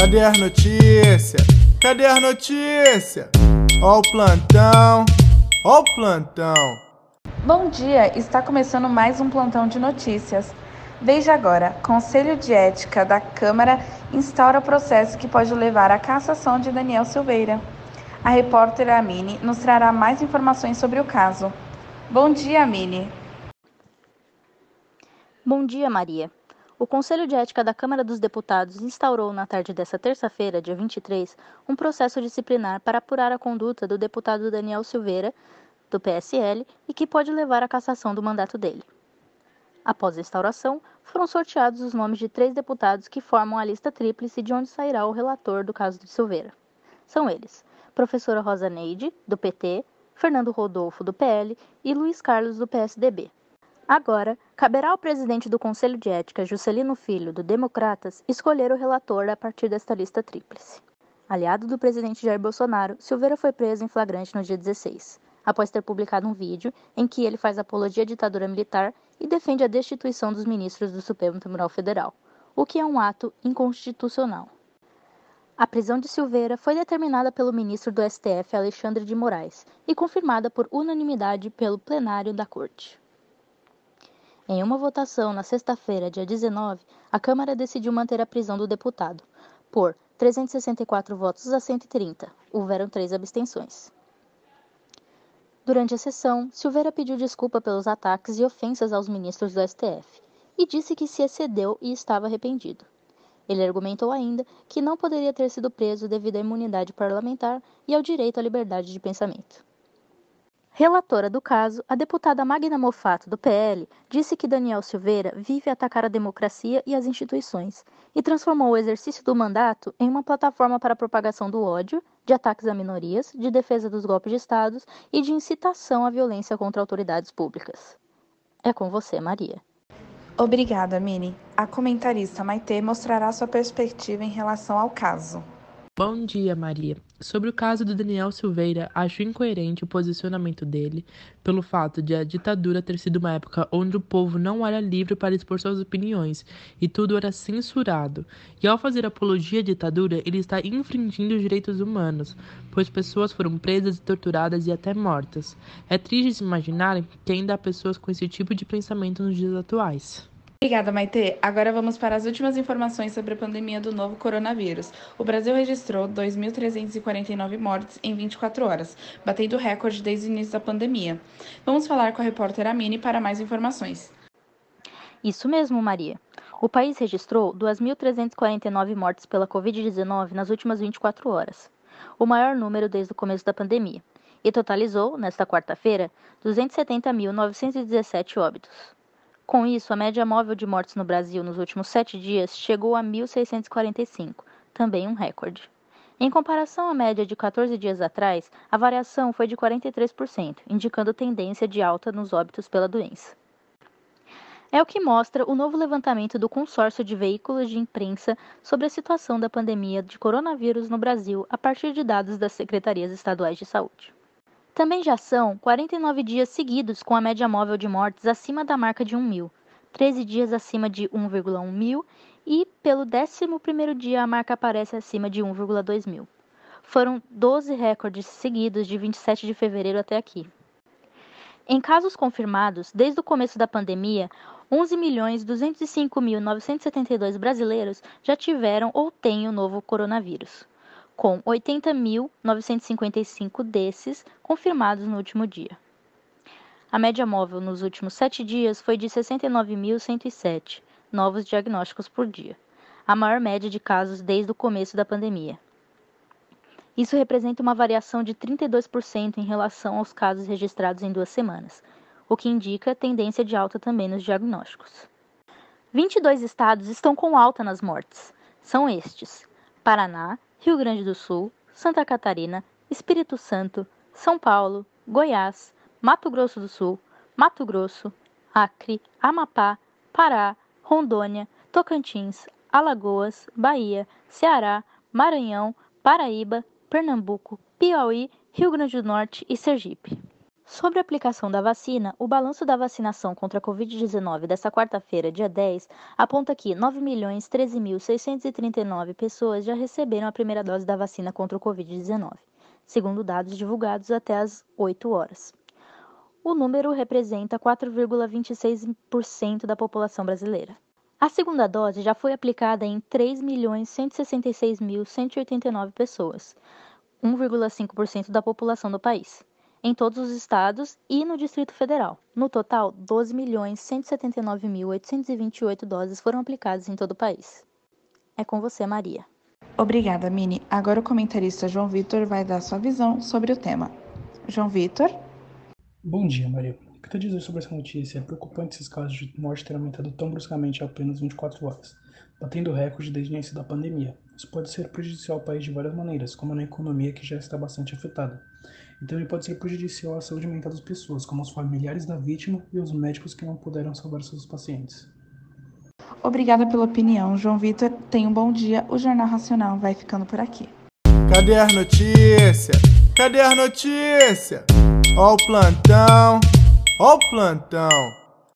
Cadê as notícias? Cadê as notícias? Ó o plantão, ó o plantão. Bom dia, está começando mais um plantão de notícias. Veja agora: Conselho de Ética da Câmara instaura processo que pode levar à cassação de Daniel Silveira. A repórter Amine nos trará mais informações sobre o caso. Bom dia, Amine. Bom dia, Maria. O Conselho de Ética da Câmara dos Deputados instaurou na tarde desta terça-feira, dia 23, um processo disciplinar para apurar a conduta do deputado Daniel Silveira, do PSL, e que pode levar à cassação do mandato dele. Após a instauração, foram sorteados os nomes de três deputados que formam a lista tríplice de onde sairá o relator do caso de Silveira. São eles: professora Rosa Neide, do PT, Fernando Rodolfo, do PL e Luiz Carlos, do PSDB. Agora, caberá ao presidente do Conselho de Ética, Juscelino Filho, do Democratas, escolher o relator a partir desta lista tríplice. Aliado do presidente Jair Bolsonaro, Silveira foi preso em flagrante no dia 16, após ter publicado um vídeo em que ele faz apologia à ditadura militar e defende a destituição dos ministros do Supremo Tribunal Federal, o que é um ato inconstitucional. A prisão de Silveira foi determinada pelo ministro do STF, Alexandre de Moraes, e confirmada por unanimidade pelo plenário da Corte. Em uma votação na sexta-feira, dia 19, a Câmara decidiu manter a prisão do deputado, por 364 votos a 130. Houveram três abstenções. Durante a sessão, Silveira pediu desculpa pelos ataques e ofensas aos ministros do STF e disse que se excedeu e estava arrependido. Ele argumentou ainda que não poderia ter sido preso devido à imunidade parlamentar e ao direito à liberdade de pensamento. Relatora do caso, a deputada Magna Mofato, do PL, disse que Daniel Silveira vive atacar a democracia e as instituições e transformou o exercício do mandato em uma plataforma para a propagação do ódio, de ataques a minorias, de defesa dos golpes de Estado e de incitação à violência contra autoridades públicas. É com você, Maria. Obrigada, Mini. A comentarista Maitê mostrará sua perspectiva em relação ao caso. Bom dia, Maria. Sobre o caso do Daniel Silveira, acho incoerente o posicionamento dele pelo fato de a ditadura ter sido uma época onde o povo não era livre para expor suas opiniões e tudo era censurado. E ao fazer apologia à ditadura, ele está infringindo os direitos humanos, pois pessoas foram presas e torturadas e até mortas. É triste se imaginar que ainda há pessoas com esse tipo de pensamento nos dias atuais. Obrigada, Maite. Agora vamos para as últimas informações sobre a pandemia do novo coronavírus. O Brasil registrou 2.349 mortes em 24 horas, batendo o recorde desde o início da pandemia. Vamos falar com a repórter Amine para mais informações. Isso mesmo, Maria. O país registrou 2.349 mortes pela Covid-19 nas últimas 24 horas, o maior número desde o começo da pandemia, e totalizou, nesta quarta-feira, 270.917 óbitos. Com isso, a média móvel de mortes no Brasil nos últimos sete dias chegou a 1.645, também um recorde. Em comparação à média de 14 dias atrás, a variação foi de 43%, indicando tendência de alta nos óbitos pela doença. É o que mostra o novo levantamento do consórcio de veículos de imprensa sobre a situação da pandemia de coronavírus no Brasil a partir de dados das secretarias estaduais de saúde. Também já são 49 dias seguidos com a média móvel de mortes acima da marca de 1 mil, 13 dias acima de 1,1 mil e pelo 11º dia a marca aparece acima de 1,2 mil. Foram 12 recordes seguidos de 27 de fevereiro até aqui. Em casos confirmados, desde o começo da pandemia, 11.205.972 brasileiros já tiveram ou têm o novo coronavírus com 80.955 desses confirmados no último dia. A média móvel nos últimos sete dias foi de 69.107 novos diagnósticos por dia, a maior média de casos desde o começo da pandemia. Isso representa uma variação de 32% em relação aos casos registrados em duas semanas, o que indica tendência de alta também nos diagnósticos. 22 estados estão com alta nas mortes. São estes: Paraná, Rio Grande do Sul, Santa Catarina, Espírito Santo, São Paulo, Goiás, Mato Grosso do Sul, Mato Grosso, Acre, Amapá, Pará, Rondônia, Tocantins, Alagoas, Bahia, Ceará, Maranhão, Paraíba, Pernambuco, Piauí, Rio Grande do Norte e Sergipe. Sobre a aplicação da vacina, o balanço da vacinação contra a Covid-19 desta quarta-feira, dia 10, aponta que 9.013.639 pessoas já receberam a primeira dose da vacina contra o Covid-19, segundo dados divulgados até às 8 horas. O número representa 4,26% da população brasileira. A segunda dose já foi aplicada em 3.166.189 pessoas, 1,5% da população do país, em todos os estados e no Distrito Federal. No total, 12.179.828 doses foram aplicadas em todo o país. É com você, Maria. Obrigada, Mini. Agora o comentarista João Vitor vai dar sua visão sobre o tema. João Vitor? Bom dia, Maria. O que tu dizer sobre essa notícia? É preocupante esses casos de morte terem aumentado tão bruscamente em apenas 24 horas, batendo recorde desde o início da pandemia. Isso pode ser prejudicial ao país de várias maneiras, como na economia que já está bastante afetada. E também pode ser prejudicial à saúde mental das pessoas, como os familiares da vítima e os médicos que não puderam salvar seus pacientes. Obrigada pela opinião, João Vitor. Tenha um bom dia. O Jornal Racional vai ficando por aqui. Cadê as notícias? Cadê as notícias? Ó o plantão, ó o plantão.